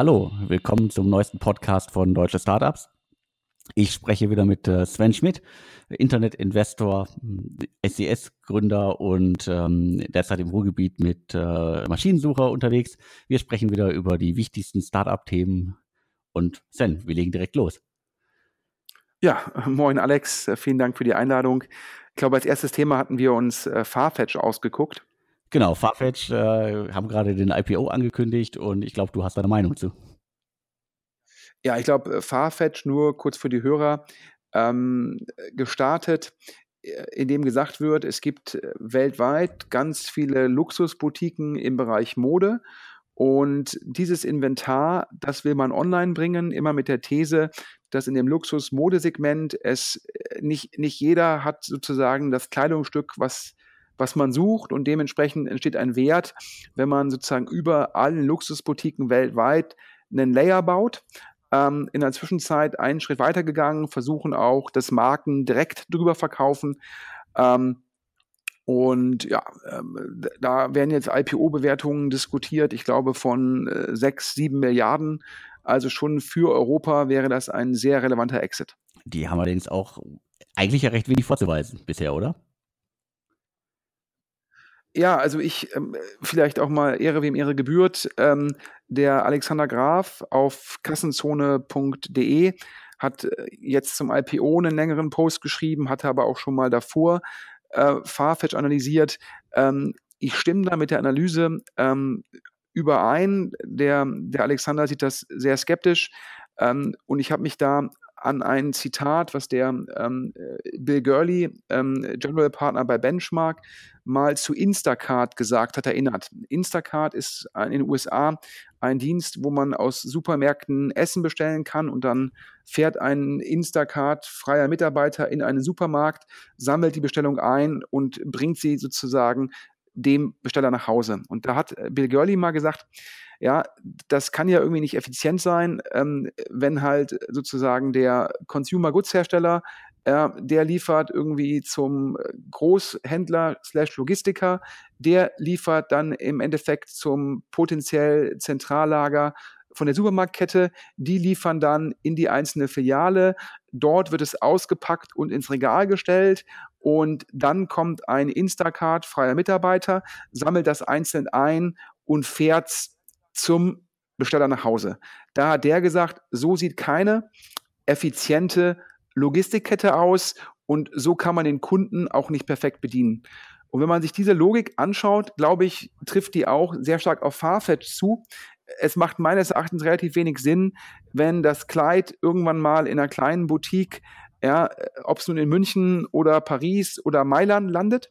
Hallo, willkommen zum neuesten Podcast von Deutsche Startups. Ich spreche wieder mit äh, Sven Schmidt, Internetinvestor, SES-Gründer und ähm, derzeit im Ruhrgebiet mit äh, Maschinensucher unterwegs. Wir sprechen wieder über die wichtigsten Startup-Themen. Und Sven, wir legen direkt los. Ja, moin Alex, vielen Dank für die Einladung. Ich glaube, als erstes Thema hatten wir uns äh, Farfetch ausgeguckt. Genau, Farfetch äh, haben gerade den IPO angekündigt und ich glaube, du hast deine Meinung zu. Ja, ich glaube, äh, Farfetch, nur kurz für die Hörer, ähm, gestartet, äh, in dem gesagt wird, es gibt äh, weltweit ganz viele Luxusboutiquen im Bereich Mode. Und dieses Inventar, das will man online bringen, immer mit der These, dass in dem Luxus-Modesegment es nicht, nicht jeder hat sozusagen das Kleidungsstück, was, was man sucht und dementsprechend entsteht ein Wert, wenn man sozusagen über allen Luxusboutiquen weltweit einen Layer baut ähm, in der Zwischenzeit einen Schritt weitergegangen, versuchen auch das Marken direkt drüber verkaufen. Ähm, und ja, ähm, da werden jetzt IPO-Bewertungen diskutiert, ich glaube von äh, 6, 7 Milliarden. Also schon für Europa wäre das ein sehr relevanter Exit. Die haben allerdings auch eigentlich ja recht wenig vorzuweisen bisher, oder? Ja, also ich ähm, vielleicht auch mal Ehre wem Ehre gebührt. Ähm, der Alexander Graf auf kassenzone.de hat äh, jetzt zum IPO einen längeren Post geschrieben, hatte aber auch schon mal davor äh, Farfetch analysiert. Ähm, ich stimme da mit der Analyse ähm, überein. Der, der Alexander sieht das sehr skeptisch. Ähm, und ich habe mich da an ein Zitat, was der ähm, äh, Bill Gurley, ähm, General Partner bei Benchmark, mal zu Instacart gesagt hat, erinnert. Instacart ist in den USA ein Dienst, wo man aus Supermärkten Essen bestellen kann und dann fährt ein Instacart freier Mitarbeiter in einen Supermarkt, sammelt die Bestellung ein und bringt sie sozusagen dem Besteller nach Hause. Und da hat Bill Gurley mal gesagt, ja, das kann ja irgendwie nicht effizient sein, ähm, wenn halt sozusagen der Consumer Goods Hersteller äh, der liefert irgendwie zum Großhändler slash Logistiker, der liefert dann im Endeffekt zum potenziell Zentrallager von der Supermarktkette, die liefern dann in die einzelne Filiale, dort wird es ausgepackt und ins Regal gestellt und dann kommt ein Instacart freier Mitarbeiter, sammelt das einzeln ein und fährt zum Besteller nach Hause. Da hat der gesagt, so sieht keine effiziente Logistikkette aus und so kann man den Kunden auch nicht perfekt bedienen. Und wenn man sich diese Logik anschaut, glaube ich, trifft die auch sehr stark auf Farfetch zu. Es macht meines Erachtens relativ wenig Sinn, wenn das Kleid irgendwann mal in einer kleinen Boutique, ja, ob es nun in München oder Paris oder Mailand landet,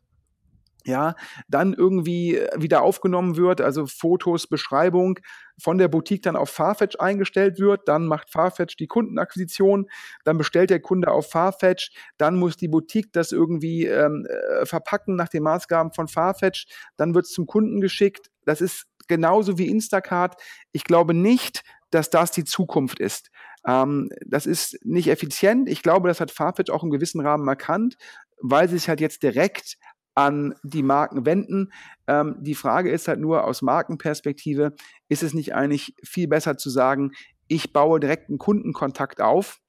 ja, dann irgendwie äh, wieder aufgenommen wird, also Fotos, Beschreibung von der Boutique dann auf Farfetch eingestellt wird, dann macht Farfetch die Kundenakquisition, dann bestellt der Kunde auf Farfetch, dann muss die Boutique das irgendwie ähm, äh, verpacken nach den Maßgaben von Farfetch, dann wird es zum Kunden geschickt. Das ist genauso wie Instacart. Ich glaube nicht, dass das die Zukunft ist. Ähm, das ist nicht effizient. Ich glaube, das hat Farfetch auch im gewissen Rahmen erkannt, weil sie sich halt jetzt direkt an die Marken wenden. Ähm, die Frage ist halt nur aus Markenperspektive, ist es nicht eigentlich viel besser zu sagen, ich baue direkt einen Kundenkontakt auf?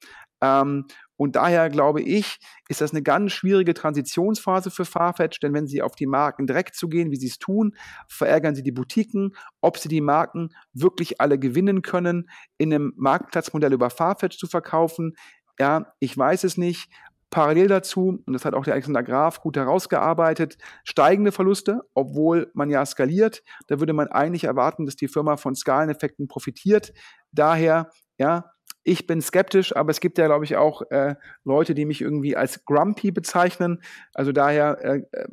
Ähm, und daher glaube ich, ist das eine ganz schwierige Transitionsphase für Farfetch, denn wenn sie auf die Marken direkt zugehen, wie sie es tun, verärgern sie die Boutiquen. Ob sie die Marken wirklich alle gewinnen können, in einem Marktplatzmodell über Farfetch zu verkaufen, ja, ich weiß es nicht. Parallel dazu, und das hat auch der Alexander Graf gut herausgearbeitet, steigende Verluste, obwohl man ja skaliert. Da würde man eigentlich erwarten, dass die Firma von Skaleneffekten profitiert. Daher, ja, ich bin skeptisch, aber es gibt ja, glaube ich, auch äh, Leute, die mich irgendwie als grumpy bezeichnen. Also daher äh, äh,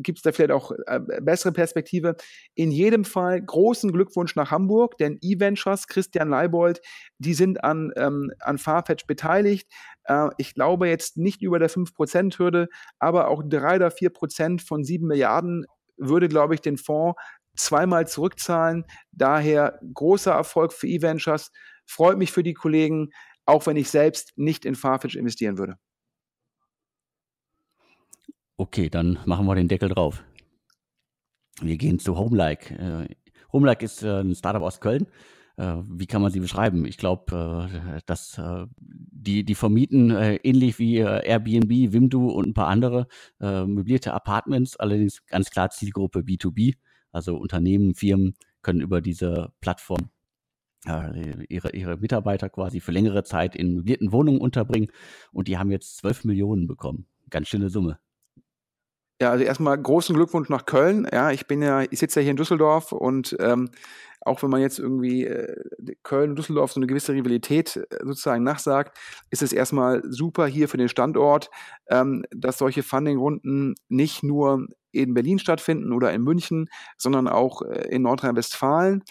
gibt es da vielleicht auch äh, bessere Perspektive. In jedem Fall großen Glückwunsch nach Hamburg, denn E-Ventures, Christian Leibold, die sind an, ähm, an Farfetch beteiligt. Äh, ich glaube jetzt nicht über der 5%-Hürde, aber auch 3 oder 4% von 7 Milliarden würde, glaube ich, den Fonds zweimal zurückzahlen. Daher großer Erfolg für E-Ventures. Freut mich für die Kollegen, auch wenn ich selbst nicht in Farfetch investieren würde. Okay, dann machen wir den Deckel drauf. Wir gehen zu Homelike. Äh, Homelike ist äh, ein Startup aus Köln. äh, wie kann man sie beschreiben? Ich glaube, dass die, die vermieten äh, ähnlich wie Airbnb, Wimdu und ein paar andere möblierte Apartments, allerdings ganz klar Zielgruppe B2B. Also Unternehmen, Firmen können über diese Plattform ihre, ihre Mitarbeiter quasi für längere Zeit in möblierten Wohnungen unterbringen. Und die haben jetzt 12 Millionen bekommen. Ganz schöne Summe. Ja, also erstmal großen Glückwunsch nach Köln. Ja, ich bin ja, ich sitze ja hier in Düsseldorf und ähm, auch wenn man jetzt irgendwie äh, Köln und Düsseldorf so eine gewisse Rivalität äh, sozusagen nachsagt, ist es erstmal super hier für den Standort, ähm, dass solche Funding-Runden nicht nur in Berlin stattfinden oder in München, sondern auch äh, in Nordrhein-Westfalen.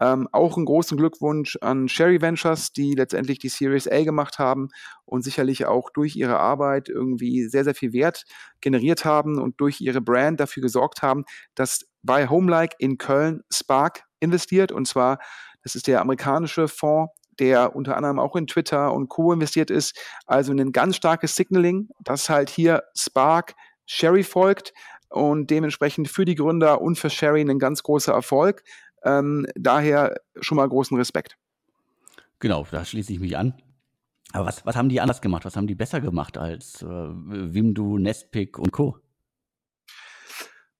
Ähm, auch einen großen Glückwunsch an Sherry Ventures, die letztendlich die Series A gemacht haben und sicherlich auch durch ihre Arbeit irgendwie sehr, sehr viel Wert generiert haben und durch ihre Brand dafür gesorgt haben, dass bei Homelike in Köln Spark investiert. Und zwar, das ist der amerikanische Fonds, der unter anderem auch in Twitter und Co. investiert ist. Also ein ganz starkes Signaling, dass halt hier Spark Sherry folgt und dementsprechend für die Gründer und für Sherry ein ganz großer Erfolg. Ähm, daher schon mal großen Respekt. Genau, da schließe ich mich an. Aber was, was haben die anders gemacht? Was haben die besser gemacht als äh, Wimdu, Nestpick und Co.?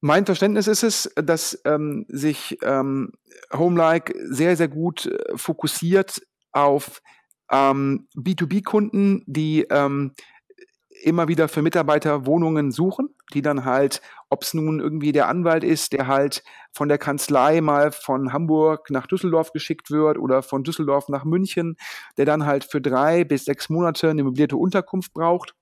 Mein Verständnis ist es, dass ähm, sich ähm, Homelike sehr, sehr gut äh, fokussiert auf ähm, B2B-Kunden, die ähm, immer wieder für Mitarbeiter Wohnungen suchen, die dann halt, ob es nun irgendwie der Anwalt ist, der halt von der Kanzlei mal von Hamburg nach Düsseldorf geschickt wird oder von Düsseldorf nach München, der dann halt für drei bis sechs Monate eine möblierte Unterkunft braucht.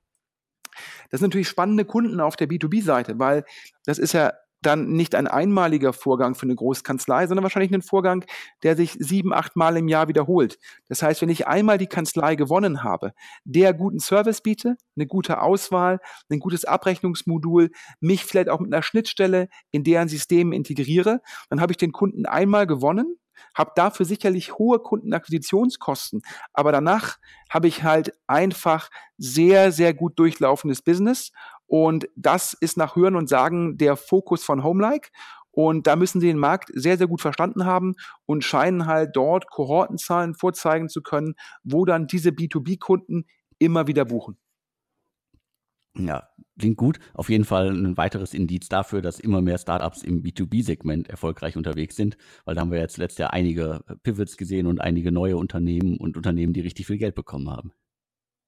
Das sind natürlich spannende Kunden auf der B2B-Seite, weil das ist ja dann nicht ein einmaliger Vorgang für eine Großkanzlei, sondern wahrscheinlich ein Vorgang, der sich sieben, acht Mal im Jahr wiederholt. Das heißt, wenn ich einmal die Kanzlei gewonnen habe, der guten Service biete, eine gute Auswahl, ein gutes Abrechnungsmodul, mich vielleicht auch mit einer Schnittstelle in deren System integriere, dann habe ich den Kunden einmal gewonnen habe dafür sicherlich hohe Kundenakquisitionskosten, aber danach habe ich halt einfach sehr, sehr gut durchlaufendes Business und das ist nach Hören und Sagen der Fokus von Homelike. Und da müssen sie den Markt sehr, sehr gut verstanden haben und scheinen halt dort Kohortenzahlen vorzeigen zu können, wo dann diese B2B-Kunden immer wieder buchen. Ja, klingt gut. Auf jeden Fall ein weiteres Indiz dafür, dass immer mehr Startups im B2B-Segment erfolgreich unterwegs sind, weil da haben wir jetzt letztes Jahr einige Pivots gesehen und einige neue Unternehmen und Unternehmen, die richtig viel Geld bekommen haben.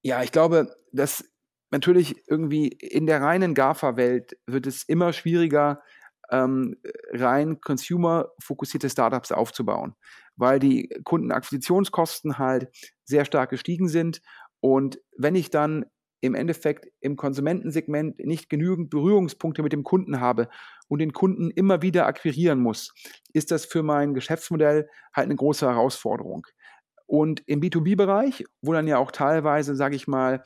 Ja, ich glaube, dass natürlich irgendwie in der reinen GAFA-Welt wird es immer schwieriger, ähm, rein consumer-fokussierte Startups aufzubauen, weil die Kundenakquisitionskosten halt sehr stark gestiegen sind. Und wenn ich dann im Endeffekt im Konsumentensegment nicht genügend Berührungspunkte mit dem Kunden habe und den Kunden immer wieder akquirieren muss, ist das für mein Geschäftsmodell halt eine große Herausforderung. Und im B2B-Bereich, wo dann ja auch teilweise, sage ich mal,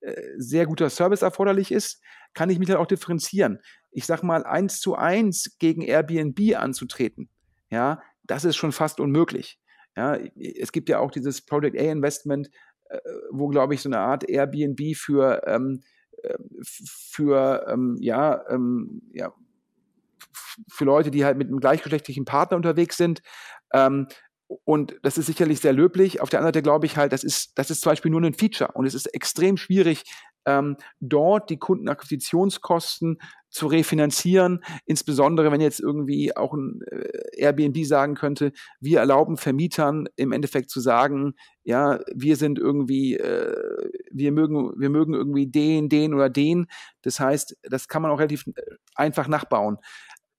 äh, sehr guter Service erforderlich ist, kann ich mich dann auch differenzieren. Ich sage mal, eins zu eins gegen Airbnb anzutreten, ja, das ist schon fast unmöglich. Ja, es gibt ja auch dieses Project A Investment, äh, wo, glaube ich, so eine Art Airbnb für, ähm, äh, für ähm, ja, ähm, ja, für Leute, die halt mit einem gleichgeschlechtlichen Partner unterwegs sind, ähm, und das ist sicherlich sehr löblich. Auf der anderen Seite glaube ich halt, das ist, das ist zum Beispiel nur ein Feature und es ist extrem schwierig, ähm, dort die Kundenakquisitionskosten zu refinanzieren, insbesondere wenn jetzt irgendwie auch ein äh, Airbnb sagen könnte, wir erlauben Vermietern im Endeffekt zu sagen, ja, wir sind irgendwie, äh, wir mögen, wir mögen irgendwie den, den oder den. Das heißt, das kann man auch relativ äh, einfach nachbauen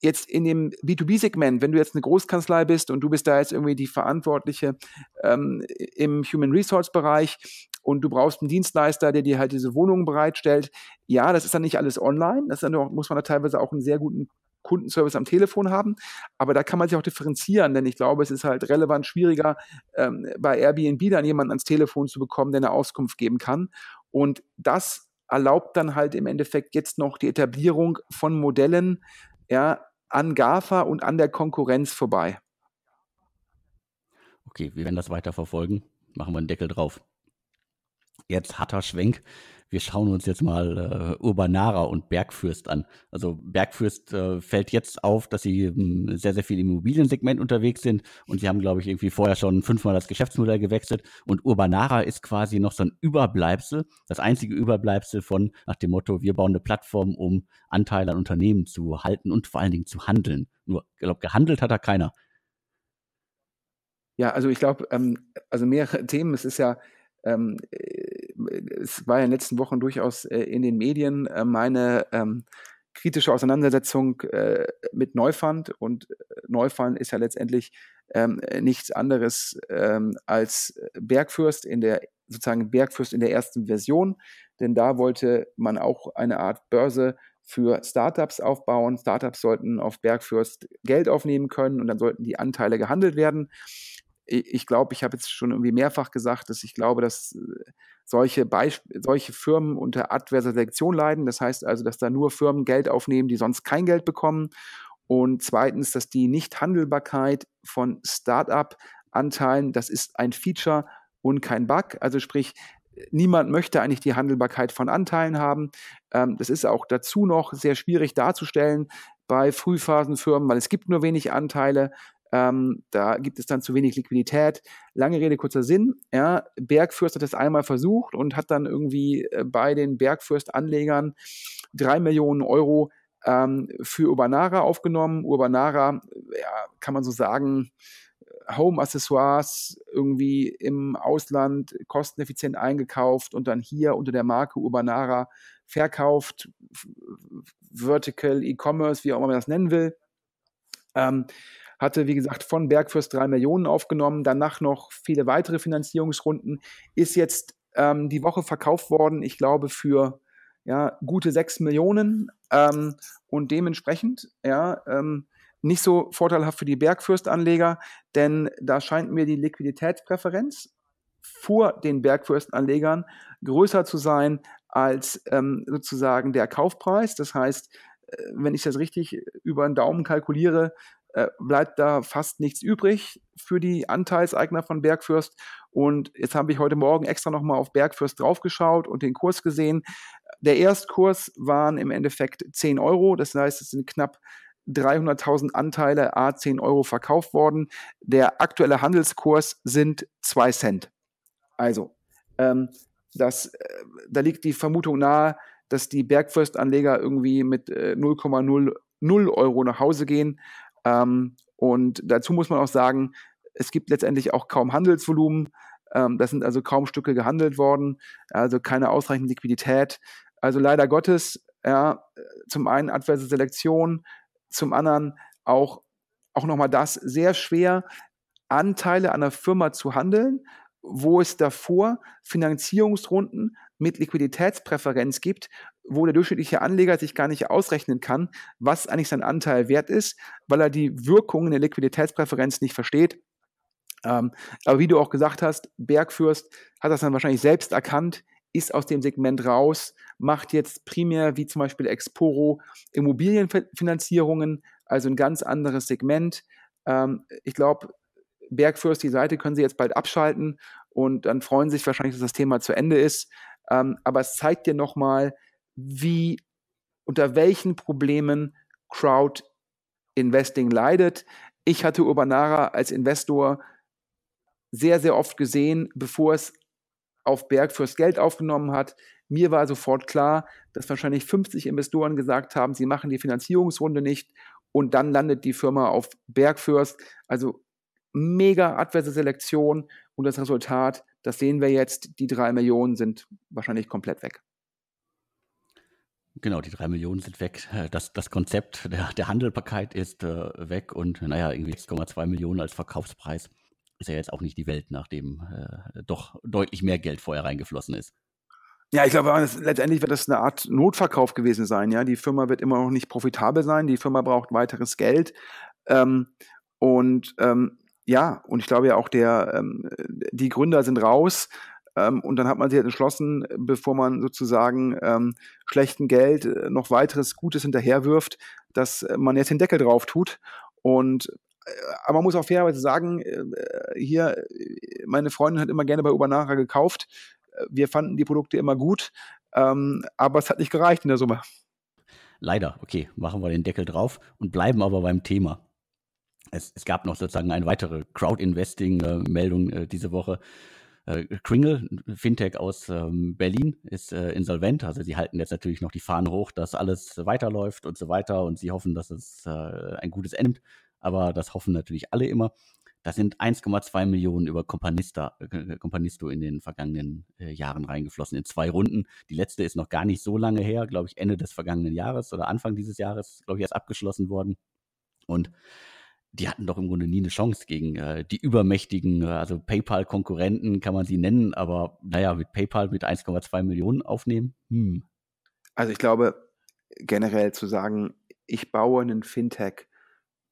jetzt in dem B2B-Segment, wenn du jetzt eine Großkanzlei bist und du bist da jetzt irgendwie die Verantwortliche ähm, im Human Resource-Bereich und du brauchst einen Dienstleister, der dir halt diese Wohnungen bereitstellt, ja, das ist dann nicht alles online, das dann auch, muss man da teilweise auch einen sehr guten Kundenservice am Telefon haben, aber da kann man sich auch differenzieren, denn ich glaube, es ist halt relevant schwieriger, ähm, bei Airbnb dann jemanden ans Telefon zu bekommen, der eine Auskunft geben kann. Und das erlaubt dann halt im Endeffekt jetzt noch die Etablierung von Modellen, ja, an GAFA und an der Konkurrenz vorbei. Okay, wir werden das weiter verfolgen. Machen wir einen Deckel drauf. Jetzt harter Schwenk wir schauen uns jetzt mal äh, Urbanara und Bergfürst an. Also Bergfürst äh, fällt jetzt auf, dass sie ähm, sehr, sehr viel im Immobiliensegment unterwegs sind und sie haben, glaube ich, irgendwie vorher schon fünfmal das Geschäftsmodell gewechselt und Urbanara ist quasi noch so ein Überbleibsel, das einzige Überbleibsel von nach dem Motto, wir bauen eine Plattform, um Anteile an Unternehmen zu halten und vor allen Dingen zu handeln. Nur, ich glaube, gehandelt hat da keiner. Ja, also ich glaube, ähm, also mehrere Themen. Es ist ja ähm, äh, es war ja in den letzten Wochen durchaus äh, in den Medien äh, meine ähm, kritische Auseinandersetzung äh, mit Neufund und äh, Neufund ist ja letztendlich ähm, nichts anderes ähm, als Bergfürst in der sozusagen Bergfürst in der ersten Version, denn da wollte man auch eine Art Börse für Startups aufbauen. Startups sollten auf Bergfürst Geld aufnehmen können und dann sollten die Anteile gehandelt werden ich glaube, ich habe jetzt schon irgendwie mehrfach gesagt, dass ich glaube, dass äh, solche, Beisp solche Firmen unter adverser Selektion leiden. Das heißt also, dass da nur Firmen Geld aufnehmen, die sonst kein Geld bekommen. Und zweitens, dass die Nichthandelbarkeit von Start-up-Anteilen, das ist ein Feature und kein Bug. Also sprich, niemand möchte eigentlich die Handelbarkeit von Anteilen haben. Ähm, das ist auch dazu noch sehr schwierig darzustellen bei Frühphasenfirmen, weil es gibt nur wenig Anteile. Ähm, da gibt es dann zu wenig Liquidität. Lange Rede, kurzer Sinn. Ja, Bergfürst hat das einmal versucht und hat dann irgendwie äh, bei den Bergfürst-Anlegern drei Millionen Euro ähm, für Urbanara aufgenommen. Urbanara, ja, kann man so sagen, Home-Accessoires irgendwie im Ausland kosteneffizient eingekauft und dann hier unter der Marke Urbanara verkauft. Vertical E-Commerce, wie auch immer man das nennen will. Ähm, hatte, wie gesagt, von Bergfürst drei Millionen aufgenommen, danach noch viele weitere Finanzierungsrunden, ist jetzt ähm, die Woche verkauft worden, ich glaube, für ja, gute sechs Millionen ähm, und dementsprechend, ja, ähm, nicht so vorteilhaft für die Bergfürstanleger, denn da scheint mir die Liquiditätspräferenz vor den Bergfürstanlegern größer zu sein als ähm, sozusagen der Kaufpreis. Das heißt, äh, wenn ich das richtig über den Daumen kalkuliere, äh, bleibt da fast nichts übrig für die Anteilseigner von Bergfürst. Und jetzt habe ich heute Morgen extra nochmal auf Bergfürst draufgeschaut und den Kurs gesehen. Der Erstkurs waren im Endeffekt 10 Euro, das heißt, es sind knapp 300.000 Anteile a 10 Euro verkauft worden. Der aktuelle Handelskurs sind 2 Cent. Also, ähm, das, äh, da liegt die Vermutung nahe, dass die Bergfürstanleger irgendwie mit äh, 0,00 Euro nach Hause gehen. Ähm, und dazu muss man auch sagen, es gibt letztendlich auch kaum Handelsvolumen. Ähm, das sind also kaum Stücke gehandelt worden, also keine ausreichende Liquidität. Also leider Gottes, ja, zum einen adverse Selektion, zum anderen auch, auch nochmal das sehr schwer, Anteile an einer Firma zu handeln, wo es davor Finanzierungsrunden mit Liquiditätspräferenz gibt, wo der durchschnittliche Anleger sich gar nicht ausrechnen kann, was eigentlich sein Anteil wert ist, weil er die Wirkungen der Liquiditätspräferenz nicht versteht. Ähm, aber wie du auch gesagt hast, Bergfürst hat das dann wahrscheinlich selbst erkannt, ist aus dem Segment raus, macht jetzt primär wie zum Beispiel Exporo Immobilienfinanzierungen, also ein ganz anderes Segment. Ähm, ich glaube, Bergfürst, die Seite können sie jetzt bald abschalten und dann freuen sich wahrscheinlich, dass das Thema zu Ende ist. Ähm, aber es zeigt dir nochmal, wie, unter welchen Problemen Crowd Investing leidet. Ich hatte Urbanara als Investor sehr, sehr oft gesehen, bevor es auf Berg fürs Geld aufgenommen hat. Mir war sofort klar, dass wahrscheinlich 50 Investoren gesagt haben, sie machen die Finanzierungsrunde nicht und dann landet die Firma auf Bergfürst. Also mega adverse Selektion und das Resultat, das sehen wir jetzt, die drei Millionen sind wahrscheinlich komplett weg. Genau, die drei Millionen sind weg. Das, das Konzept der, der Handelbarkeit ist äh, weg und naja, irgendwie 6,2 Millionen als Verkaufspreis ist ja jetzt auch nicht die Welt, nachdem äh, doch deutlich mehr Geld vorher reingeflossen ist. Ja, ich glaube, letztendlich wird das eine Art Notverkauf gewesen sein. Ja, die Firma wird immer noch nicht profitabel sein. Die Firma braucht weiteres Geld. Ähm, und ähm, ja, und ich glaube ja auch der, ähm, die Gründer sind raus. Ähm, und dann hat man sich halt entschlossen, bevor man sozusagen ähm, schlechten Geld äh, noch weiteres Gutes hinterherwirft, dass man jetzt den Deckel drauf tut. Und äh, aber man muss auch fairerweise sagen, äh, hier, meine Freundin hat immer gerne bei Ubanara gekauft. wir fanden die Produkte immer gut, ähm, aber es hat nicht gereicht in der Summe. Leider, okay, machen wir den Deckel drauf und bleiben aber beim Thema. Es, es gab noch sozusagen eine weitere Crowd-Investing-Meldung diese Woche. Äh, Kringle, Fintech aus ähm, Berlin, ist äh, insolvent. Also sie halten jetzt natürlich noch die Fahnen hoch, dass alles weiterläuft und so weiter und sie hoffen, dass es äh, ein gutes Ende. Aber das hoffen natürlich alle immer. Da sind 1,2 Millionen über Companista, äh, Companisto in den vergangenen äh, Jahren reingeflossen, in zwei Runden. Die letzte ist noch gar nicht so lange her, glaube ich, Ende des vergangenen Jahres oder Anfang dieses Jahres, glaube ich, erst abgeschlossen worden. Und die hatten doch im Grunde nie eine Chance gegen äh, die übermächtigen, äh, also PayPal-Konkurrenten kann man sie nennen, aber naja, mit PayPal mit 1,2 Millionen aufnehmen. Hm. Also ich glaube, generell zu sagen, ich baue einen Fintech,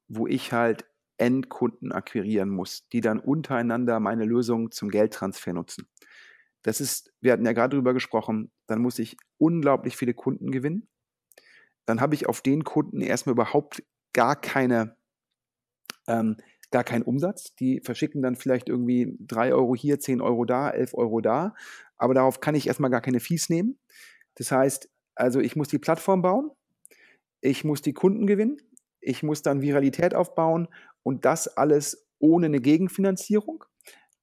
wo ich halt Endkunden akquirieren muss, die dann untereinander meine Lösung zum Geldtransfer nutzen. Das ist, wir hatten ja gerade darüber gesprochen, dann muss ich unglaublich viele Kunden gewinnen. Dann habe ich auf den Kunden erstmal überhaupt gar keine, ähm, gar keinen Umsatz. Die verschicken dann vielleicht irgendwie drei Euro hier, zehn Euro da, elf Euro da. Aber darauf kann ich erstmal gar keine Fees nehmen. Das heißt, also ich muss die Plattform bauen, ich muss die Kunden gewinnen, ich muss dann Viralität aufbauen und das alles ohne eine Gegenfinanzierung.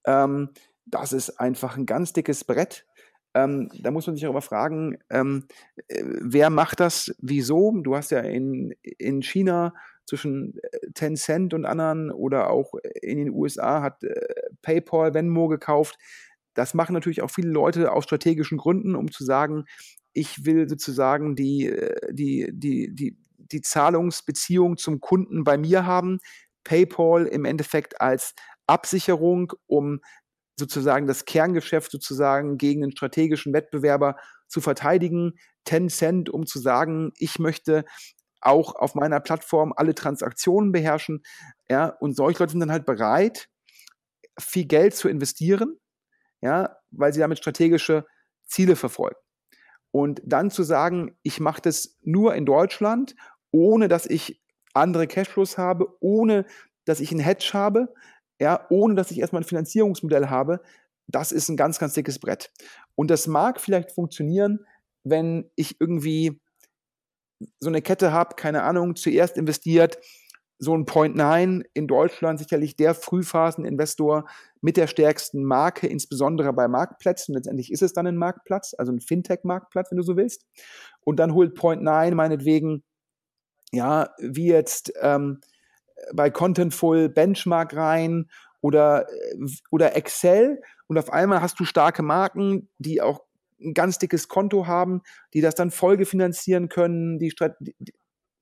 Ähm, das ist einfach ein ganz dickes Brett. Ähm, da muss man sich auch aber fragen, ähm, äh, wer macht das, wieso? Du hast ja in, in China zwischen äh, Tencent und anderen oder auch in den USA hat äh, PayPal Venmo gekauft. Das machen natürlich auch viele Leute aus strategischen Gründen, um zu sagen, ich will sozusagen die, äh, die, die, die, die Zahlungsbeziehung zum Kunden bei mir haben. PayPal im Endeffekt als Absicherung, um sozusagen das Kerngeschäft sozusagen gegen einen strategischen Wettbewerber zu verteidigen. Tencent, um zu sagen, ich möchte auch auf meiner Plattform alle Transaktionen beherrschen. Ja, und solche Leute sind dann halt bereit, viel Geld zu investieren, ja, weil sie damit strategische Ziele verfolgen. Und dann zu sagen, ich mache das nur in Deutschland, ohne dass ich andere Cashflows habe, ohne dass ich einen Hedge habe, ja, ohne dass ich erstmal ein Finanzierungsmodell habe, das ist ein ganz, ganz dickes Brett. Und das mag vielleicht funktionieren, wenn ich irgendwie so eine Kette habe, keine Ahnung, zuerst investiert, so ein Point 9 in Deutschland sicherlich der Frühphaseninvestor mit der stärksten Marke, insbesondere bei Marktplätzen. Letztendlich ist es dann ein Marktplatz, also ein Fintech-Marktplatz, wenn du so willst. Und dann holt Point 9 meinetwegen ja, wie jetzt ähm, bei Contentful Benchmark rein oder, äh, oder Excel und auf einmal hast du starke Marken, die auch ein ganz dickes Konto haben, die das dann folgefinanzieren können, die,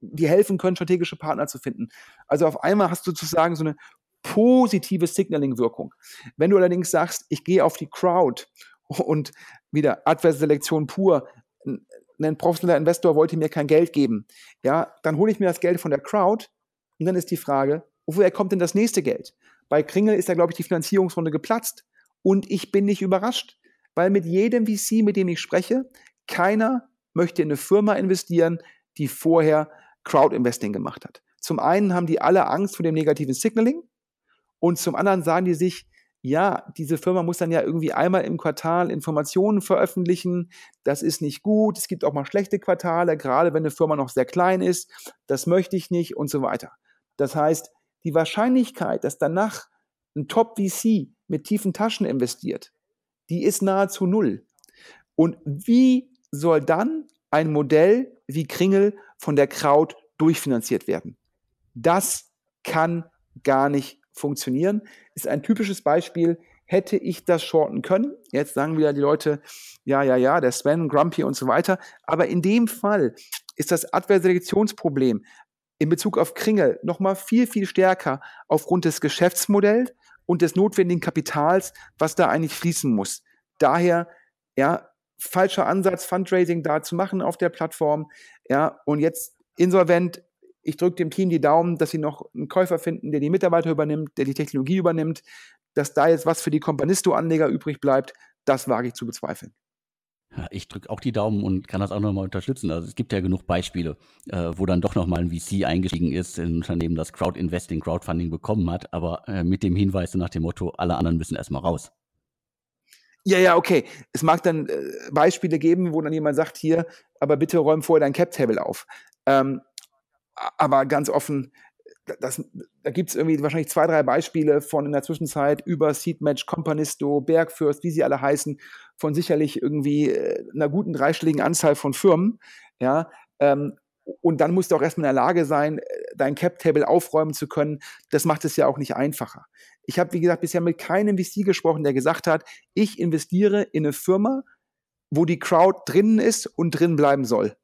die, helfen können, strategische Partner zu finden. Also auf einmal hast du sozusagen so eine positive Signaling-Wirkung. Wenn du allerdings sagst, ich gehe auf die Crowd und wieder Adverse-Selektion pur, ein professioneller Investor wollte mir kein Geld geben, ja, dann hole ich mir das Geld von der Crowd und dann ist die Frage, woher kommt denn das nächste Geld? Bei Kringel ist ja, glaube ich, die Finanzierungsrunde geplatzt und ich bin nicht überrascht, weil mit jedem VC, mit dem ich spreche, keiner möchte in eine Firma investieren, die vorher Crowd-Investing gemacht hat. Zum einen haben die alle Angst vor dem negativen Signaling und zum anderen sagen die sich, ja, diese Firma muss dann ja irgendwie einmal im Quartal Informationen veröffentlichen. Das ist nicht gut. Es gibt auch mal schlechte Quartale, gerade wenn eine Firma noch sehr klein ist. Das möchte ich nicht und so weiter. Das heißt, die Wahrscheinlichkeit, dass danach ein Top-VC mit tiefen Taschen investiert, die ist nahezu null. Und wie soll dann ein Modell wie Kringel von der Kraut durchfinanziert werden? Das kann gar nicht funktionieren. Ist ein typisches Beispiel, hätte ich das shorten können. Jetzt sagen wieder die Leute, ja, ja, ja, der Sven, Grumpy und so weiter. Aber in dem Fall ist das Adverselektionsproblem in Bezug auf Kringel nochmal viel, viel stärker aufgrund des Geschäftsmodells und des notwendigen Kapitals, was da eigentlich fließen muss. Daher, ja, falscher Ansatz, Fundraising da zu machen auf der Plattform, ja, und jetzt insolvent ich drücke dem Team die Daumen, dass sie noch einen Käufer finden, der die Mitarbeiter übernimmt, der die Technologie übernimmt. Dass da jetzt was für die Companisto-Anleger übrig bleibt, das wage ich zu bezweifeln. Ich drücke auch die Daumen und kann das auch nochmal unterstützen. Also es gibt ja genug Beispiele, äh, wo dann doch nochmal ein VC eingestiegen ist, in ein Unternehmen, das Crowd-Investing, Crowdfunding bekommen hat, aber äh, mit dem Hinweis nach dem Motto, alle anderen müssen erstmal raus. Ja, ja, okay. Es mag dann äh, Beispiele geben, wo dann jemand sagt, hier, aber bitte räum vorher dein Cap-Table auf. Ähm, aber ganz offen, das, da gibt es irgendwie wahrscheinlich zwei, drei Beispiele von in der Zwischenzeit über Seedmatch, Companisto, Bergfürst, wie sie alle heißen, von sicherlich irgendwie äh, einer guten dreistelligen Anzahl von Firmen. Ja, ähm, und dann musst du auch erstmal in der Lage sein, äh, dein Cap-Table aufräumen zu können. Das macht es ja auch nicht einfacher. Ich habe, wie gesagt, bisher mit keinem VC gesprochen, der gesagt hat, ich investiere in eine Firma, wo die Crowd drinnen ist und drin bleiben soll.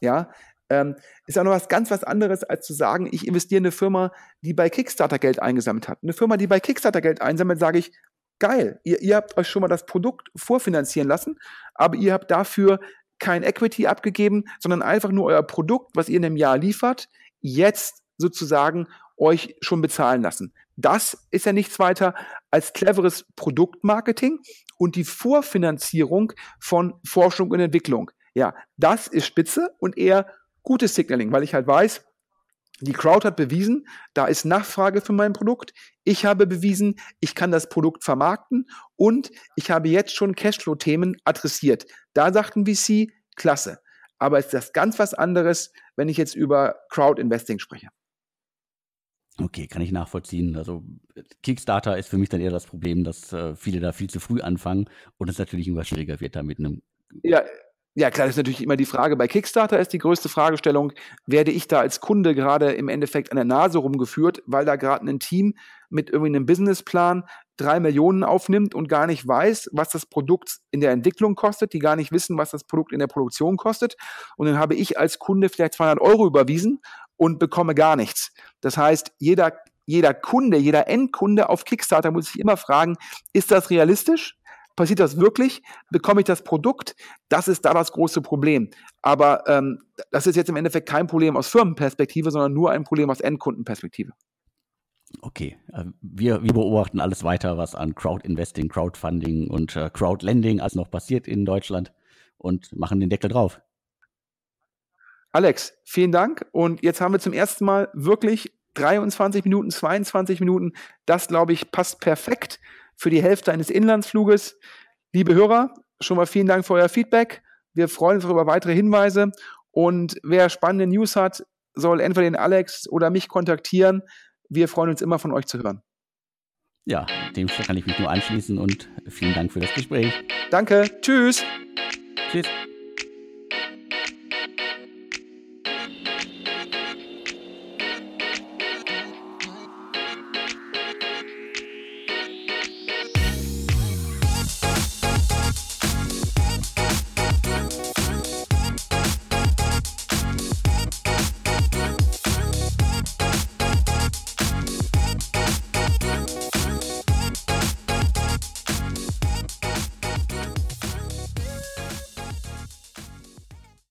Ja, ähm, ist auch noch was ganz was anderes, als zu sagen, ich investiere in eine Firma, die bei Kickstarter Geld eingesammelt hat. Eine Firma, die bei Kickstarter Geld einsammelt, sage ich, geil, ihr, ihr habt euch schon mal das Produkt vorfinanzieren lassen, aber ihr habt dafür kein Equity abgegeben, sondern einfach nur euer Produkt, was ihr in einem Jahr liefert, jetzt sozusagen euch schon bezahlen lassen. Das ist ja nichts weiter als cleveres Produktmarketing und die Vorfinanzierung von Forschung und Entwicklung. Ja, das ist spitze und eher gutes Signaling, weil ich halt weiß, die Crowd hat bewiesen, da ist Nachfrage für mein Produkt. Ich habe bewiesen, ich kann das Produkt vermarkten und ich habe jetzt schon Cashflow-Themen adressiert. Da sagten VC, klasse. Aber ist das ganz was anderes, wenn ich jetzt über Crowd-Investing spreche. Okay, kann ich nachvollziehen. Also Kickstarter ist für mich dann eher das Problem, dass äh, viele da viel zu früh anfangen und es natürlich immer schwieriger wird, da mit einem ja, ja, klar, das ist natürlich immer die Frage. Bei Kickstarter ist die größte Fragestellung, werde ich da als Kunde gerade im Endeffekt an der Nase rumgeführt, weil da gerade ein Team mit irgendwie einem Businessplan drei Millionen aufnimmt und gar nicht weiß, was das Produkt in der Entwicklung kostet, die gar nicht wissen, was das Produkt in der Produktion kostet. Und dann habe ich als Kunde vielleicht 200 Euro überwiesen und bekomme gar nichts. Das heißt, jeder, jeder Kunde, jeder Endkunde auf Kickstarter muss sich immer fragen, ist das realistisch? Passiert das wirklich? Bekomme ich das Produkt? Das ist da das große Problem. Aber ähm, das ist jetzt im Endeffekt kein Problem aus Firmenperspektive, sondern nur ein Problem aus Endkundenperspektive. Okay, äh, wir, wir beobachten alles weiter, was an Crowd-Investing, Crowdfunding und äh, Crowdlending als noch passiert in Deutschland und machen den Deckel drauf. Alex, vielen Dank. Und jetzt haben wir zum ersten Mal wirklich 23 Minuten, 22 Minuten. Das, glaube ich, passt perfekt für die Hälfte eines Inlandsfluges. Liebe Hörer, schon mal vielen Dank für euer Feedback. Wir freuen uns über weitere Hinweise. Und wer spannende News hat, soll entweder den Alex oder mich kontaktieren. Wir freuen uns immer von euch zu hören. Ja, dem kann ich mich nur anschließen und vielen Dank für das Gespräch. Danke. Tschüss. Tschüss.